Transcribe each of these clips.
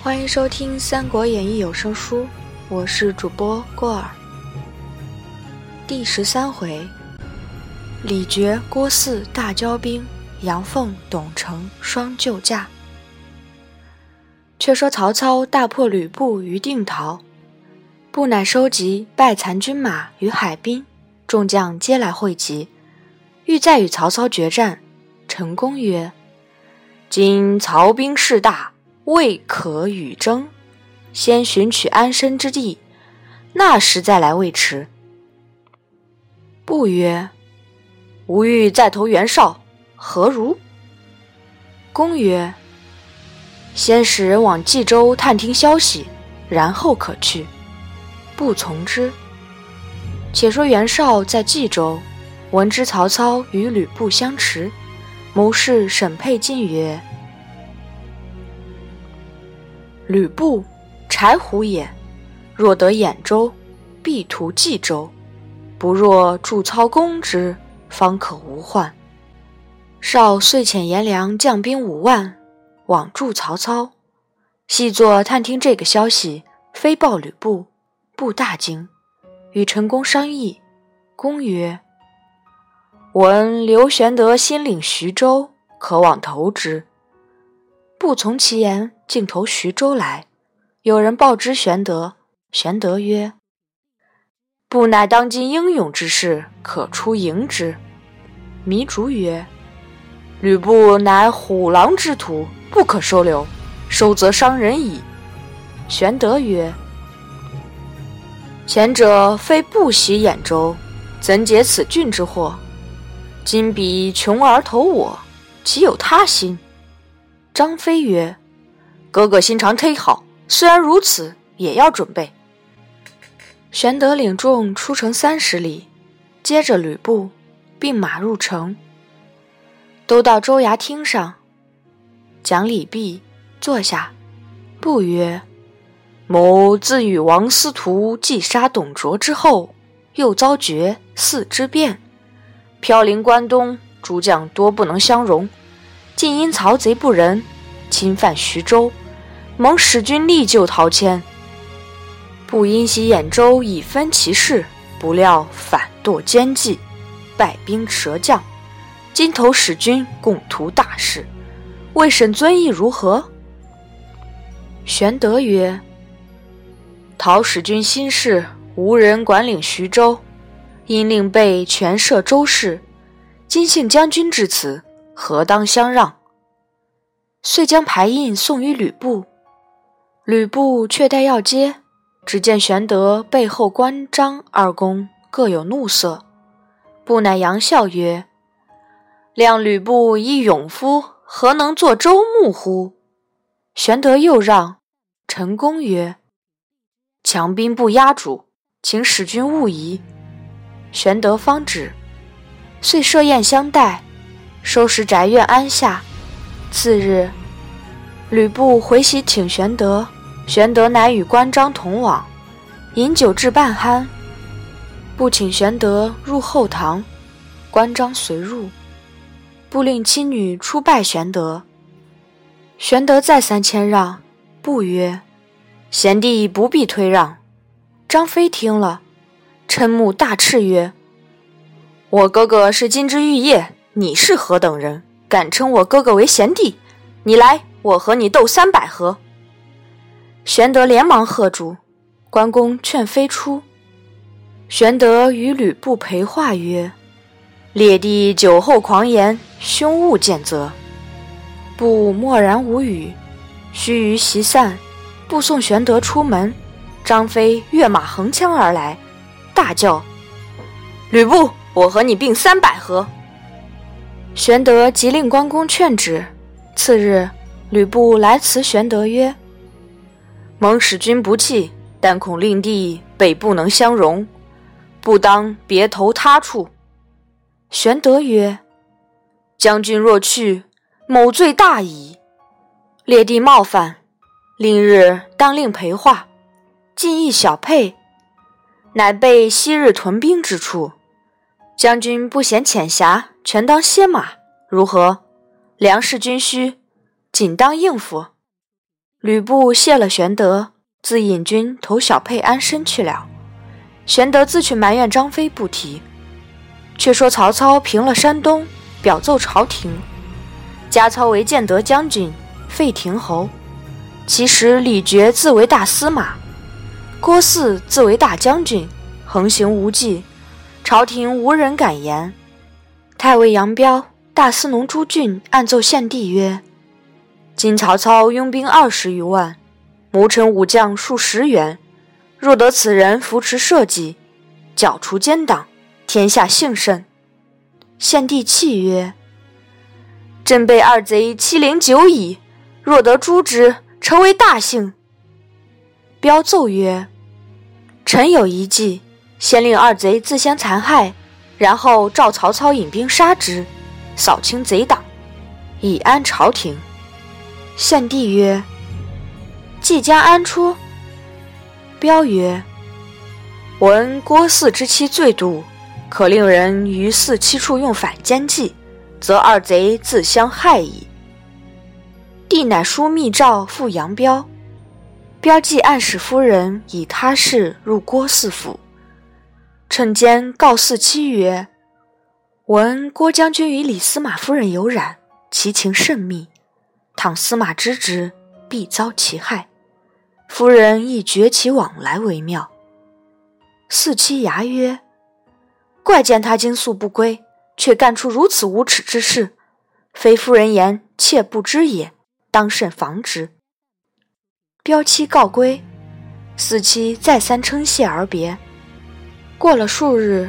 欢迎收听《三国演义》有声书，我是主播郭尔。第十三回，李傕、郭汜大交兵，杨凤、董承双救驾。却说曹操大破吕布于定陶，布乃收集败残军马于海滨，众将皆来会集，欲再与曹操决战。陈宫曰：“今曹兵势大。”未可与争，先寻取安身之地，那时再来未迟。不曰：“吾欲再投袁绍，何如？”公曰：“先使人往冀州探听消息，然后可去。”不从之。且说袁绍在冀州，闻知曹操与吕布相持，谋士沈沛进曰。吕布，柴胡也。若得兖州，必图冀州。不若助操攻之，方可无患。绍遂遣颜良将兵五万，往助曹操。细作探听这个消息，飞报吕布，布大惊，与陈宫商议。公曰：“闻刘玄德新领徐州，可往投之。”不从其言。竟投徐州来，有人报之玄德。玄德曰：“不乃当今英勇之士，可出迎之。”糜竺曰：“吕布乃虎狼之徒，不可收留，收则伤人矣。”玄德曰：“前者非不喜兖州，怎解此郡之祸？今彼穷而投我，岂有他心？”张飞曰。哥哥心肠忒好，虽然如此，也要准备。玄德领众出城三十里，接着吕布，并马入城。都到州衙厅上，讲礼毕，坐下。不曰：“某自与王司徒计杀董卓之后，又遭绝嗣之变，飘零关东，诸将多不能相容，竟因曹贼不仁，侵犯徐州。”蒙使君力救陶谦，不因袭兖州以分其势，不料反堕奸计，败兵折将。今投使君，共图大事，未审尊意如何？玄德曰：“陶使君心事，无人管领徐州，因令备全摄州事。今幸将军至此，何当相让？”遂将牌印送于吕布。吕布却待要接，只见玄德背后关张二公各有怒色。布乃扬笑曰：“谅吕布一勇夫，何能作州牧乎？”玄德又让。陈宫曰：“强兵不压主，请使君勿疑。”玄德方止，遂设宴相待，收拾宅院安下。次日，吕布回席请玄德。玄德乃与关张同往，饮酒至半酣，不请玄德入后堂，关张随入，不令妻女出拜玄德。玄德再三谦让，不曰：“贤弟不必推让。”张飞听了，嗔目大斥曰：“我哥哥是金枝玉叶，你是何等人，敢称我哥哥为贤弟？你来，我和你斗三百合。”玄德连忙喝住，关公劝飞出。玄德与吕布陪话曰：“列弟酒后狂言，兄勿见责。”布默然无语。须臾席散，布送玄德出门，张飞跃马横枪而来，大叫：“吕布，我和你并三百合！”玄德急令关公劝止。次日，吕布来辞玄德曰：蒙使君不弃，但恐令弟北不能相容，不当别投他处。玄德曰：“将军若去，某罪大矣。列弟冒犯，令日当令陪话，进一小沛，乃备昔日屯兵之处。将军不嫌浅狭，全当歇马，如何？粮食军需，仅当应付。”吕布谢了玄德，自引军投小沛安身去了。玄德自去埋怨张飞不提。却说曹操平了山东，表奏朝廷，加操为建德将军、废亭侯。其实李傕自为大司马，郭汜自为大将军，横行无忌，朝廷无人敢言。太尉杨彪、大司农朱俊暗奏献帝曰：“今曹操拥兵二十余万，谋臣武将数十员。若得此人扶持社稷，剿除奸党，天下幸甚。”献帝泣曰：“朕被二贼欺凌久矣，若得诛之，成为大幸。”彪奏曰：“臣有一计，先令二贼自相残害。”然后召曹操引兵杀之，扫清贼党，以安朝廷。献帝曰：“即将安出？”彪曰：“闻郭汜之妻最妒，可令人于汜妻处用反间计，则二贼自相害矣。”帝乃书密诏复杨彪，彪即暗使夫人以他事入郭汜府。趁间告汜妻曰：“闻郭将军与李司马夫人有染，其情甚密。倘司马知之，必遭其害。夫人亦绝其往来为妙。”四妻牙曰：“怪见他惊宿不归，却干出如此无耻之事，非夫人言，妾不知也。当慎防之。”彪妻告归，四妻再三称谢而别。过了数日，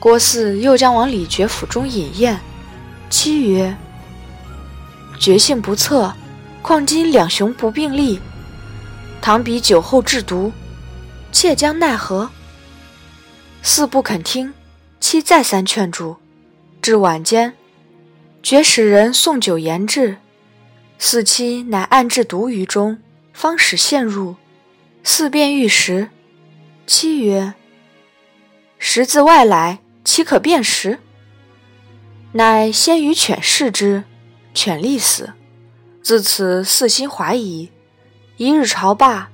郭汜又将往李傕府中饮宴。妻曰：“决性不测，况今两雄不并立，倘彼酒后制毒，妾将奈何？”四不肯听，妻再三劝住。至晚间，觉使人送酒言至，四妻乃暗置毒于中，方使陷入。四便欲食，妻曰：食自外来，岂可辨识？乃先与犬试之，犬立死。自此四心怀疑。一日朝罢，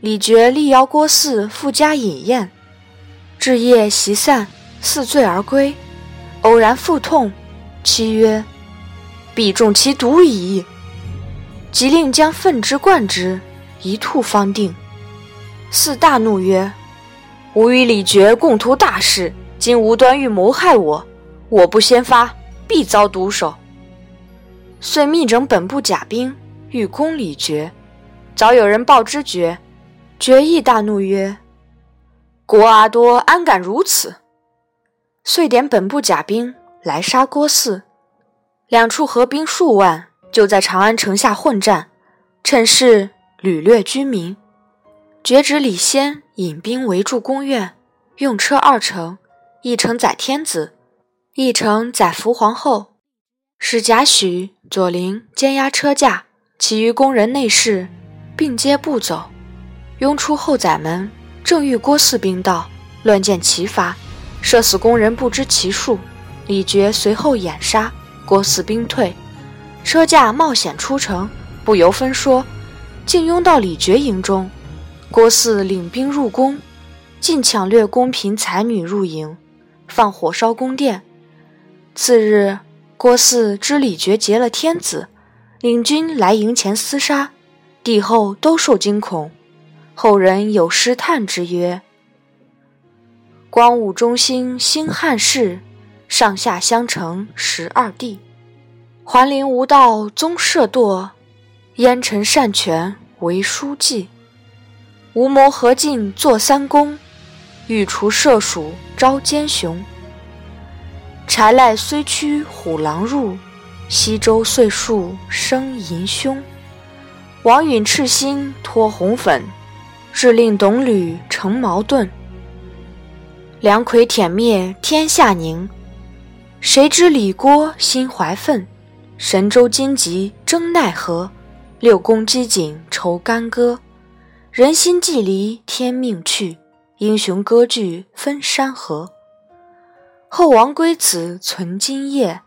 李傕力邀郭汜赴家饮宴。至夜席散，汜醉而归，偶然腹痛，妻曰：“必中其毒矣。”即令将粪之灌之，一吐方定。汜大怒曰：吾与李傕共图大事，今无端欲谋害我，我不先发，必遭毒手。遂密整本部甲兵，欲攻李傕。早有人报之傕，傕亦大怒曰：“郭阿多安敢如此？”遂点本部甲兵来杀郭汜。两处合兵数万，就在长安城下混战，趁势掳掠居民。绝指李先引兵围住宫苑，用车二乘，一乘载天子，一乘载福皇后，使贾诩、左邻监押车驾，其余宫人内侍并皆步走。拥出后宰门，正遇郭汜兵到，乱箭齐发，射死宫人不知其数。李傕随后掩杀，郭汜兵退，车驾冒险出城，不由分说，竟拥到李傕营中。郭汜领兵入宫，尽抢掠宫嫔才女入营，放火烧宫殿。次日，郭汜知李傕劫了天子，领军来营前厮杀，帝后都受惊恐。后人有诗叹之曰：“光武中兴兴汉室，上下相承十二帝。桓灵无道宗社堕，奸臣擅权为书记。”无谋何进坐三公，欲除射鼠招奸雄。柴赖虽驱虎狼入，西周岁数生淫凶。王允赤心托红粉，致令董吕成矛盾。梁魁舔灭天下宁，谁知李郭心怀愤？神州荆棘争奈何？六宫机警愁干戈。人心既离，天命去；英雄割据分山河。后王归子存今夜，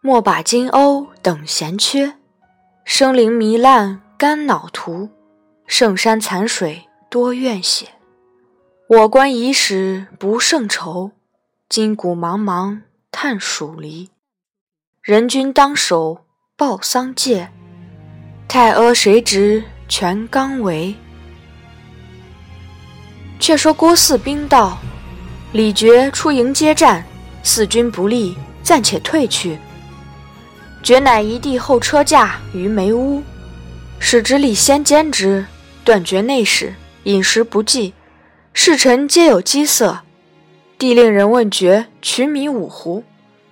莫把金瓯等闲缺。生灵糜烂肝脑涂，圣山残水多怨血。我观遗史不胜愁，今古茫茫叹蜀离。人君当守报丧戒，太阿谁执全纲围？却说郭汜兵到，李傕出营接战，四军不利，暂且退去。觉乃移帝后车驾于梅屋，使之礼先监之，断绝内史，饮食不济。侍臣皆有饥色，帝令人问爵取米五斛，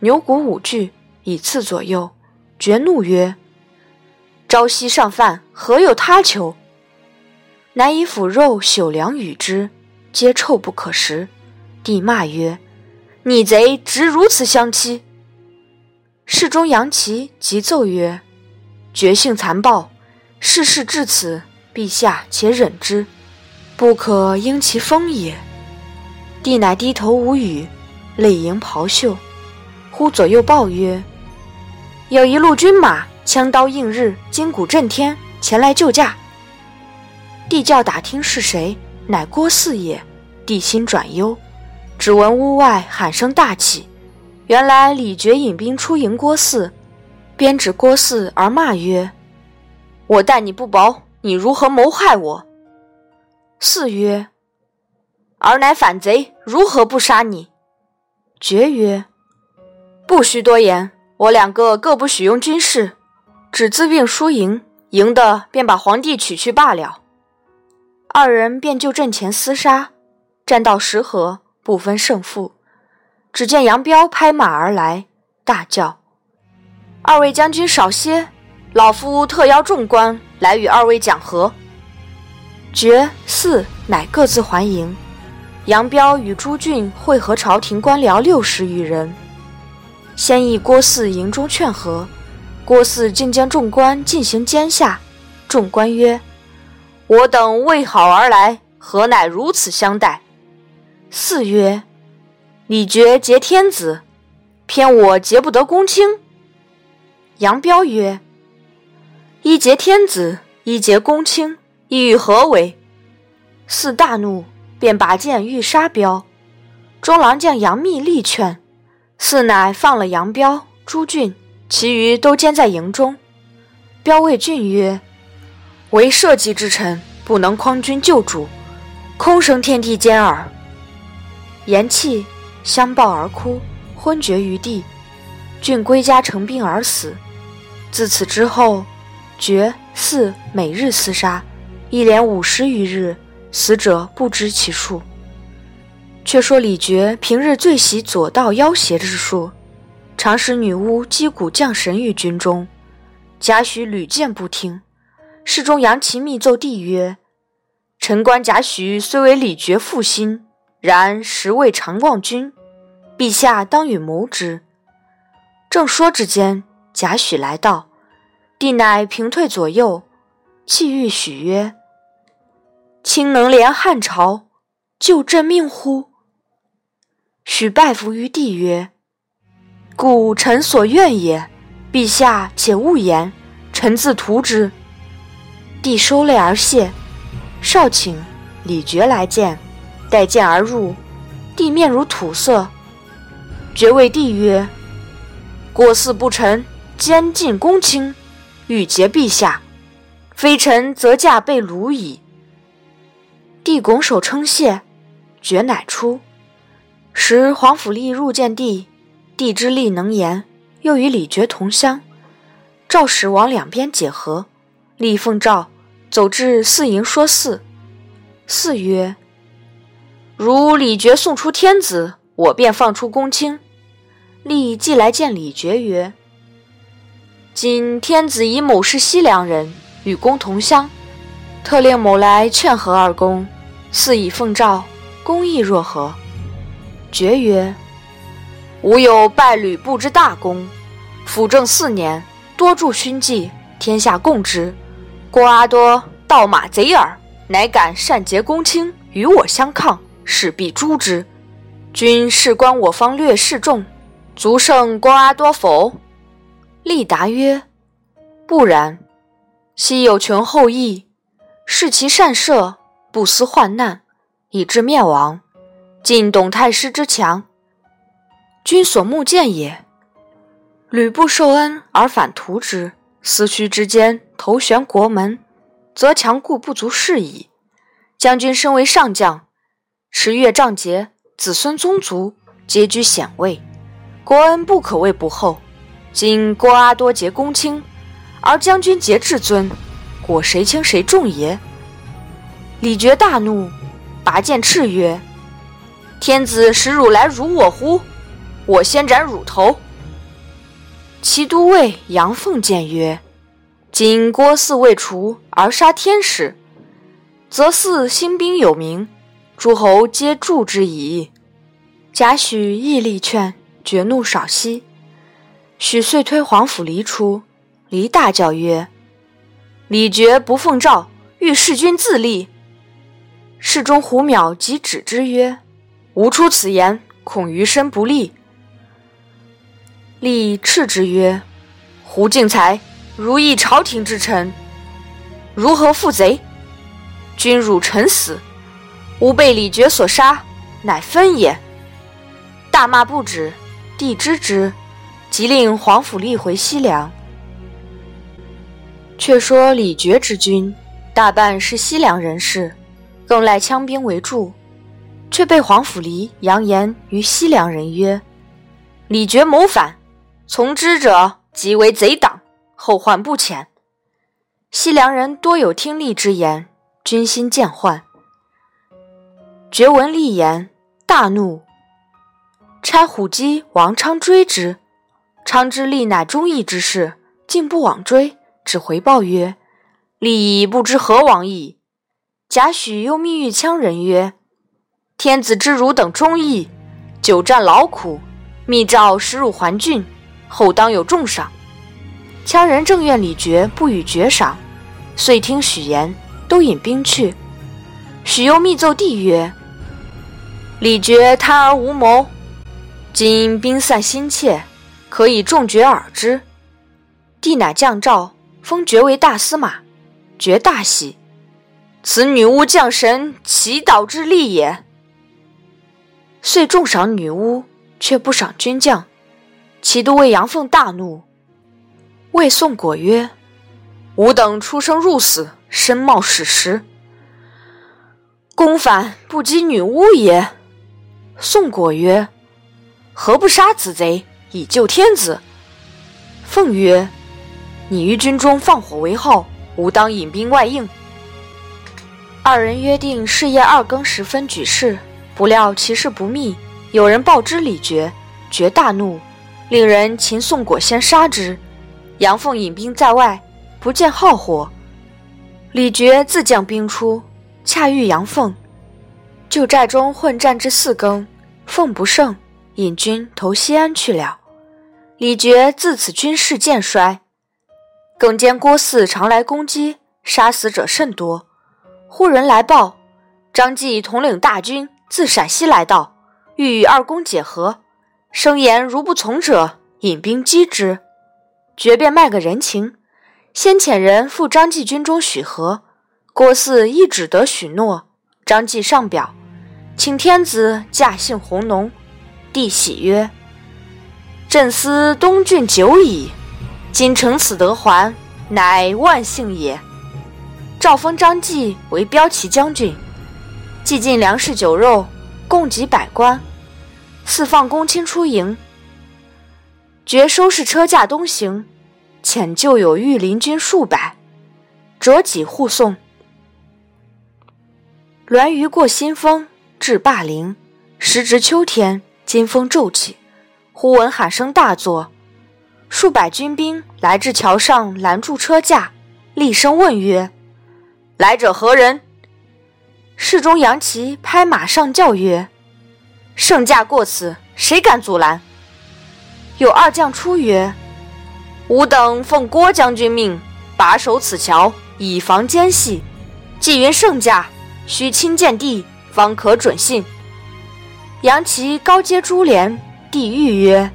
牛骨五具，以赐左右。爵怒曰：“朝夕上饭，何有他求？”乃以腐肉朽粮与之，皆臭不可食。帝骂曰：“逆贼，直如此相欺！”侍中杨琦急奏曰：“绝性残暴，事事至此，陛下且忍之。”不可因其风也。帝乃低头无语，泪盈袍袖。忽左右报曰：“有一路军马，枪刀映日，金鼓震天，前来救驾。”帝叫打听是谁，乃郭汜也。帝心转忧，只闻屋外喊声大起，原来李傕引兵出迎郭汜，鞭指郭汜而骂曰：“我待你不薄，你如何谋害我？”汜曰：“儿乃反贼，如何不杀你？”决曰：“不须多言，我两个各不许用军事，只自并输赢，赢的便把皇帝取去罢了。”二人便就阵前厮杀，战到十合，不分胜负。只见杨彪拍马而来，大叫：“二位将军少歇，老夫特邀众官来与二位讲和。”决四乃各自还营，杨彪与朱俊会合朝廷官僚六十余人，先议郭汜营中劝和。郭汜竟将众官进行监下。众官曰：“我等为好而来，何乃如此相待？”四曰：“李傕劫天子，偏我劫不得公卿。”杨彪曰：“一劫天子，一劫公卿。”意欲何为？四大怒，便拔剑欲杀彪。中郎将杨密力劝，四乃放了杨彪、朱俊，其余都监在营中。彪谓俊曰：“为社稷之臣，不能匡君救主，空生天地间耳。”言讫，相抱而哭，昏厥于地。俊归家成病而死。自此之后，决四每日厮杀。一连五十余日，死者不知其数。却说李傕平日最喜左道妖邪之术，常使女巫击鼓降神于军中。贾诩屡谏不听。侍中杨琦密奏帝曰：“臣观贾诩虽为李傕腹心，然实未尝忘君。陛下当与谋之。”正说之间，贾诩来到，帝乃平退左右，泣欲许曰。卿能连汉朝，救朕命乎？许拜伏于帝曰：“故臣所愿也。陛下且勿言，臣自图之。”帝收泪而谢。少顷，李傕来见，带剑而入，帝面如土色。爵谓帝曰：“过四不臣，奸尽公卿，欲结陛下，非臣则驾被虏矣。”帝拱手称谢，爵乃出。时皇甫谿入见帝，帝之力能言，又与李傕同乡，诏使往两边解和。立奉诏走至四营说四，四曰：“如李傕送出天子，我便放出公卿。”立即来见李傕曰：“今天子以某是西凉人，与公同乡。”特令某来劝和二公，似以奉诏，公意若何？爵曰：“吾有拜吕布之大功，辅政四年，多助勋绩，天下共之。郭阿多盗马贼耳，乃敢擅结公卿，与我相抗，势必诛之。君事关我方略士众，足胜郭阿多否？”立答曰：“不然，昔有穷后裔。”视其善射，不思患难，以致灭亡，尽董太师之强，君所目见也。吕布受恩而反图之，思虚之间头悬国门，则强固不足视矣。将军身为上将，十月仗节，子孙宗族皆居显位，国恩不可谓不厚。今郭阿多结公卿，而将军结至尊，果谁轻谁重也？李傕大怒，拔剑叱曰：“天子使汝来辱我乎？我先斩汝头！”其都尉杨凤谏曰：“今郭汜未除而杀天使，则汜兴兵有名，诸侯皆助之矣。”贾诩亦力劝，绝怒少息。许遂推皇甫离出，离大叫曰：“李傕不奉诏，欲弑君自立。”侍中胡邈即止之曰：“吾出此言，恐余身不利。”立斥之曰：“胡敬才，如意朝廷之臣，如何负贼？君辱臣死，吾被李傕所杀，乃分也。”大骂不止，帝知之。即令皇甫立回西凉。却说李傕之军大半是西凉人士，更赖羌兵为助，却被皇甫谧扬言于西凉人曰：“李傕谋反，从之者即为贼党，后患不浅。”西凉人多有听吏之言，军心渐涣。觉闻厉言，大怒，差虎击王昌追之。昌之力乃忠义之士，竟不往追，只回报曰：“利已不知何往矣。”贾诩又密谕羌人曰：“天子知汝等忠义，久战劳苦，密诏使汝还郡，后当有重赏。”羌人正怨李傕不予爵赏，遂听许言，都引兵去。许又密奏帝曰：“李傕贪而无谋，今兵散心切。”可以重爵尔之，帝乃降诏封爵为大司马，爵大喜。此女巫降神祈祷之力也。遂重赏女巫，却不赏军将。其都尉杨凤大怒，谓宋果曰：“吾等出生入死，身冒矢石，公反不及女巫也。”宋果曰：“何不杀此贼？”以救天子。凤曰：“你于军中放火为号，吾当引兵外应。”二人约定是夜二更时分举事，不料其事不密，有人报知李傕，傕大怒，令人擒宋果先杀之。杨凤引兵在外，不见号火，李傕自将兵出，恰遇杨凤，旧寨中混战至四更，凤不胜，引军投西安去了。李傕自此军事渐衰，更兼郭汜常来攻击，杀死者甚多。忽人来报，张继统领大军自陕西来到，欲与二公解和，声言如不从者，引兵击之。决便卖个人情，先遣人赴张继军中许和。郭汜亦只得许诺。张继上表，请天子驾幸弘农。帝喜曰。朕思东郡久矣，今乘此得还，乃万幸也。诏封张继为骠骑将军，既进粮食酒肉，供给百官，四放公卿出营。决收拾车驾东行，遣旧有御林军数百，折戟护送。栾舆过新丰，至霸陵，时值秋天，金风骤起。忽闻喊声大作，数百军兵来至桥上，拦住车驾，厉声问曰：“来者何人？”侍中杨琦拍马上叫曰：“圣驾过此，谁敢阻拦？”有二将出曰：“吾等奉郭将军命，把守此桥，以防奸细。既云圣驾，须亲见地，方可准信。”杨琦高接珠帘。帝谕曰：“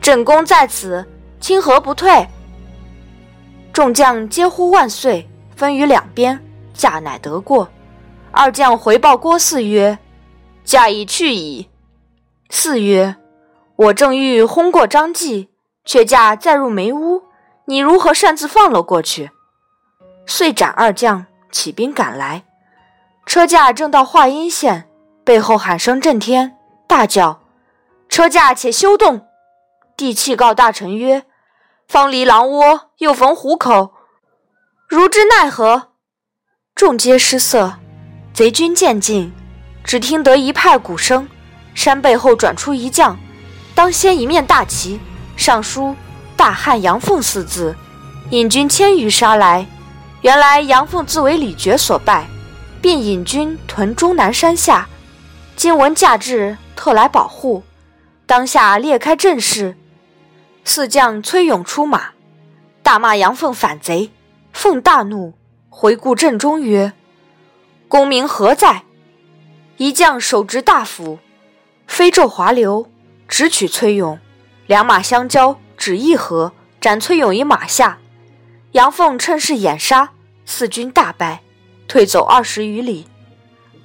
朕公在此，清何不退？”众将皆呼万岁，分于两边，驾乃得过。二将回报郭汜曰：“驾已去矣。”汜曰：“我正欲轰过张继，却驾再入梅屋，你如何擅自放了过去？”遂斩二将，起兵赶来。车驾正到华阴县，背后喊声震天，大叫：“车驾且休动！”帝泣告大臣曰：“方离狼窝，又逢虎口，如之奈何？”众皆失色。贼军渐近，只听得一派鼓声，山背后转出一将，当先一面大旗，上书“大汉杨凤”四字，引军千余杀来。原来杨凤自为李傕所败，便引军屯终南山下。今闻驾至，特来保护。当下列开阵势，四将崔勇出马，大骂杨凤反贼。凤大怒，回顾阵中曰。功名何在？一将手执大斧，飞骤滑流，直取崔勇。两马相交，只一合，斩崔勇于马下。杨凤趁势掩杀，四军大败，退走二十余里。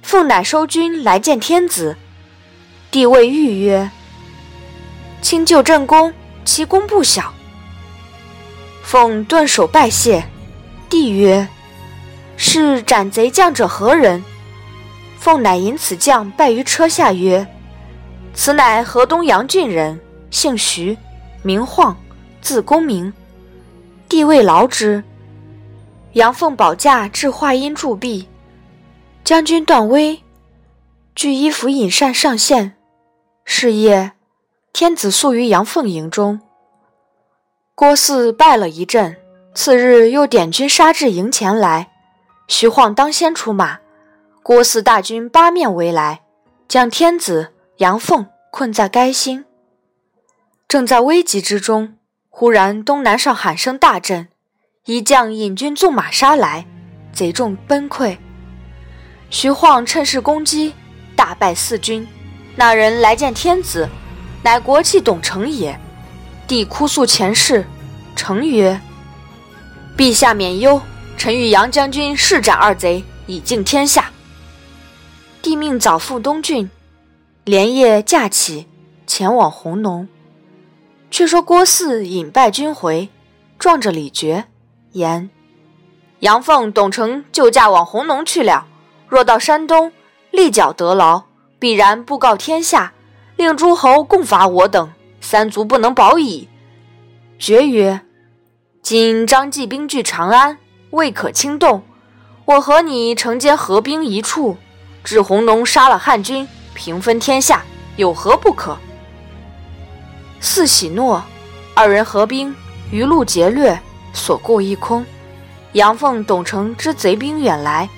凤乃收军来见天子，帝谓玉曰：“卿就朕功，其功不小。”凤顿首拜谢，帝曰。是斩贼将者何人？凤乃引此将拜于车下，曰：“此乃河东阳郡人，姓徐，名晃，字公明。帝谓劳之。杨凤保驾至华阴驻壁，将军段威据衣服引膳上献。是夜，天子宿于杨凤营中。郭汜败了一阵，次日又点军杀至营前来。”徐晃当先出马，郭汜大军八面围来，将天子杨凤困在垓心。正在危急之中，忽然东南上喊声大震，一将引军纵马杀来，贼众崩溃。徐晃趁势攻击，大败四军。那人来见天子，乃国戚董承也。帝哭诉前事，承曰：“陛下免忧。”臣与杨将军誓斩二贼，以敬天下。帝命早赴东郡，连夜驾起，前往弘农。却说郭汜引败军回，撞着李傕，言：“杨凤、董承就驾往弘农去了。若到山东，立脚得牢，必然布告天下，令诸侯共伐我等，三族不能保矣。”傕曰：“今张继兵据长安。”未可轻动，我和你承接合兵一处，至弘农杀了汉军，平分天下，有何不可？四喜诺，二人合兵，余路劫掠，所过一空。杨凤、董承知贼兵远来，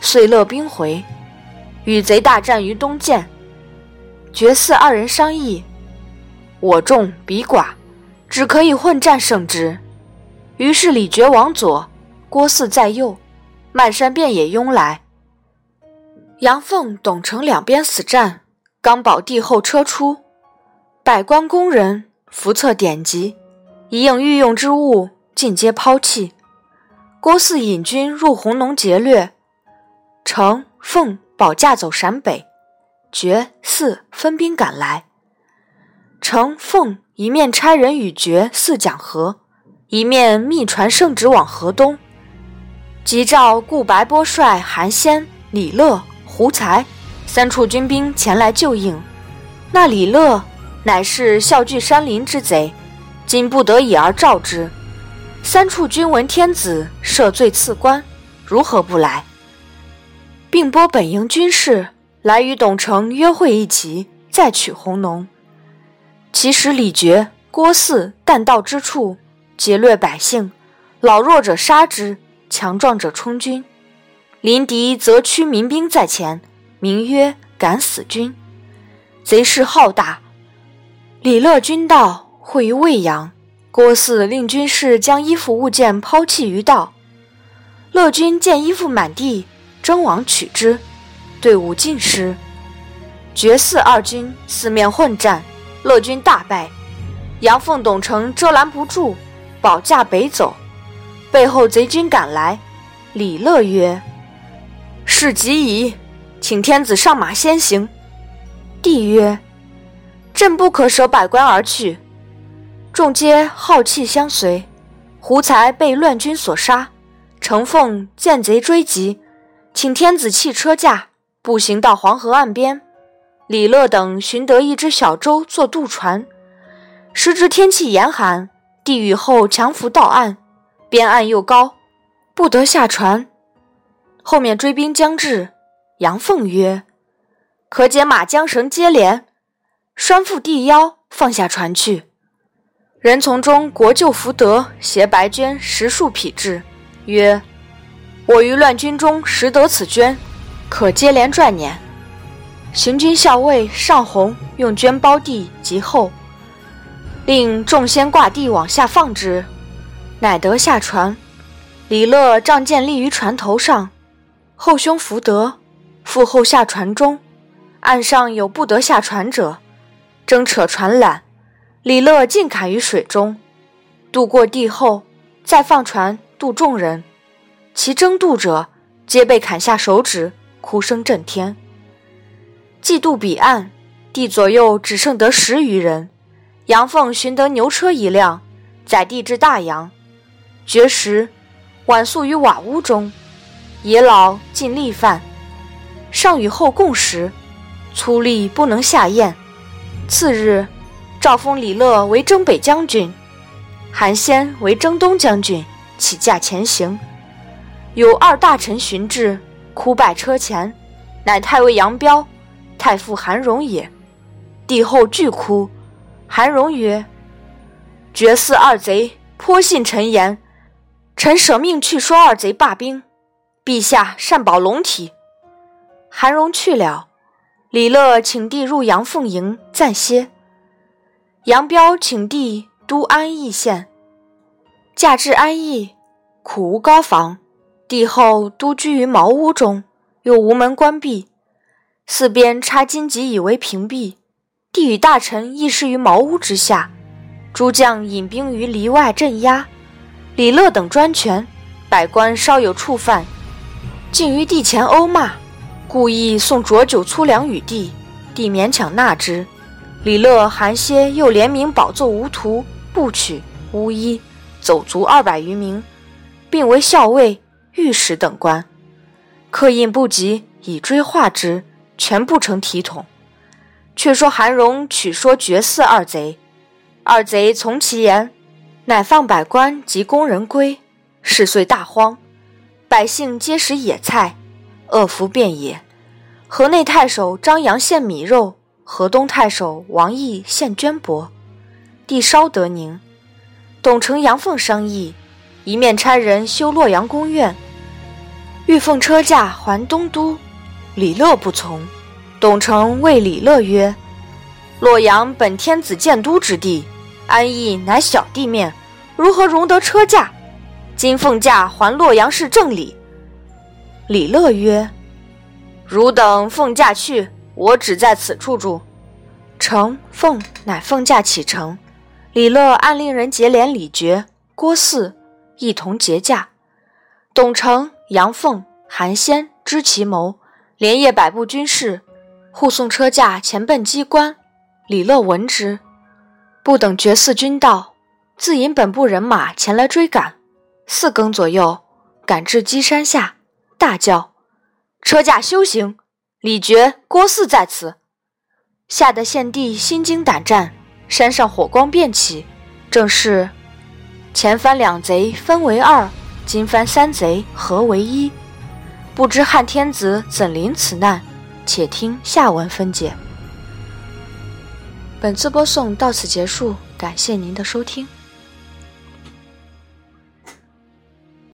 遂勒兵回，与贼大战于东涧。绝嗣二人商议，我众彼寡，只可以混战胜之。于是李傕往左。郭汜在右，漫山遍野拥来。杨凤、董承两边死战，刚保帝后车出，百官宫人伏册典籍，一应御用之物尽皆抛弃。郭汜引军入弘农劫掠，程、凤保驾走陕北，决、汜分兵赶来。程、凤一面差人与决、汜讲和，一面密传圣旨往河东。即召顾白波帅韩先、李乐、胡才三处军兵前来救应。那李乐乃是笑聚山林之贼，今不得已而召之。三处军闻天子赦罪赐官，如何不来？并拨本营军士来与董承约会一齐，再取弘农。其实李傕、郭汜但到之处，劫掠百姓，老弱者杀之。强壮者充军，临敌则驱民兵在前，名曰敢死军。贼势浩大。李乐军到，会于未阳。郭汜令军士将衣服物件抛弃于道。乐军见衣服满地，争往取之，队伍尽失。决嗣二军四面混战，乐军大败。杨凤、董承遮拦不住，保驾北走。背后贼军赶来，李乐曰：“事急矣，请天子上马先行。”帝曰：“朕不可舍百官而去。”众皆好气相随。胡才被乱军所杀，程凤见贼追击，请天子弃车驾，步行到黄河岸边。李乐等寻得一只小舟做渡船，时值天气严寒，地雨后强浮到岸，边岸又高。不得下船，后面追兵将至。杨凤曰：“可解马缰绳接连，拴缚地腰，放下船去。”人从中国舅福德携白绢十数匹至，曰：“我于乱军中拾得此绢，可接连拽撵。”行军校尉尚宏用绢包地及后，令众先挂地往下放之，乃得下船。李乐仗剑立于船头上，后兄福德负后下船中，岸上有不得下船者，争扯船缆，李乐尽砍于水中，渡过地后，再放船渡众人，其争渡者皆被砍下手指，哭声震天。既渡彼岸，地左右只剩得十余人。杨凤寻得牛车一辆，载地至大洋，绝食。晚宿于瓦屋中，野老尽力饭，上与后共食，粗粝不能下咽。次日，诏封李乐为征北将军，韩先为征东将军，起驾前行。有二大臣寻至，哭拜车前，乃太尉杨彪、太傅韩荣也。帝后俱哭。韩荣曰：“绝嗣二贼，颇信臣言。”臣舍命去说二贼罢兵，陛下善保龙体。韩荣去了，李乐请帝入阳凤营暂歇。杨彪请帝都安邑县，驾至安邑，苦无高房，帝后都居于茅屋中，又无门关闭，四边插荆棘以为屏蔽。帝与大臣议事于茅屋之下，诸将引兵于篱外镇压。李乐等专权，百官稍有触犯，竟于帝前殴骂，故意送浊酒粗粮与帝，帝勉强纳之。李乐、韩歇又联名保奏无徒、部曲、巫医、走卒二百余名，并为校尉、御史等官。刻印不及，以追化之，全不成体统。却说韩荣取说绝嗣二贼，二贼从其言。乃放百官及工人归，事遂大荒，百姓皆食野菜，饿服遍野。河内太守张扬献米肉，河东太守王毅献绢帛。帝稍得宁，董承、杨凤商议，一面差人修洛阳宫苑，欲奉车驾还东都。李乐不从。董承谓李乐曰：“洛阳本天子建都之地。”安邑乃小地面，如何容得车驾？今奉驾还洛阳是正理。李乐曰：“汝等奉驾去，我只在此处住。”程奉乃奉驾启程。李乐暗令人结连李傕、郭汜一同结驾。董承、杨凤、韩先知其谋，连夜摆布军士，护送车驾前奔机关。李乐闻之。不等绝嗣军到，自引本部人马前来追赶。四更左右，赶至鸡山下，大叫：“车驾休行！李傕、郭汜在此！”吓得献帝心惊胆战，山上火光遍起，正是前番两贼分为二，今番三贼合为一。不知汉天子怎临此难？且听下文分解。本次播送到此结束，感谢您的收听。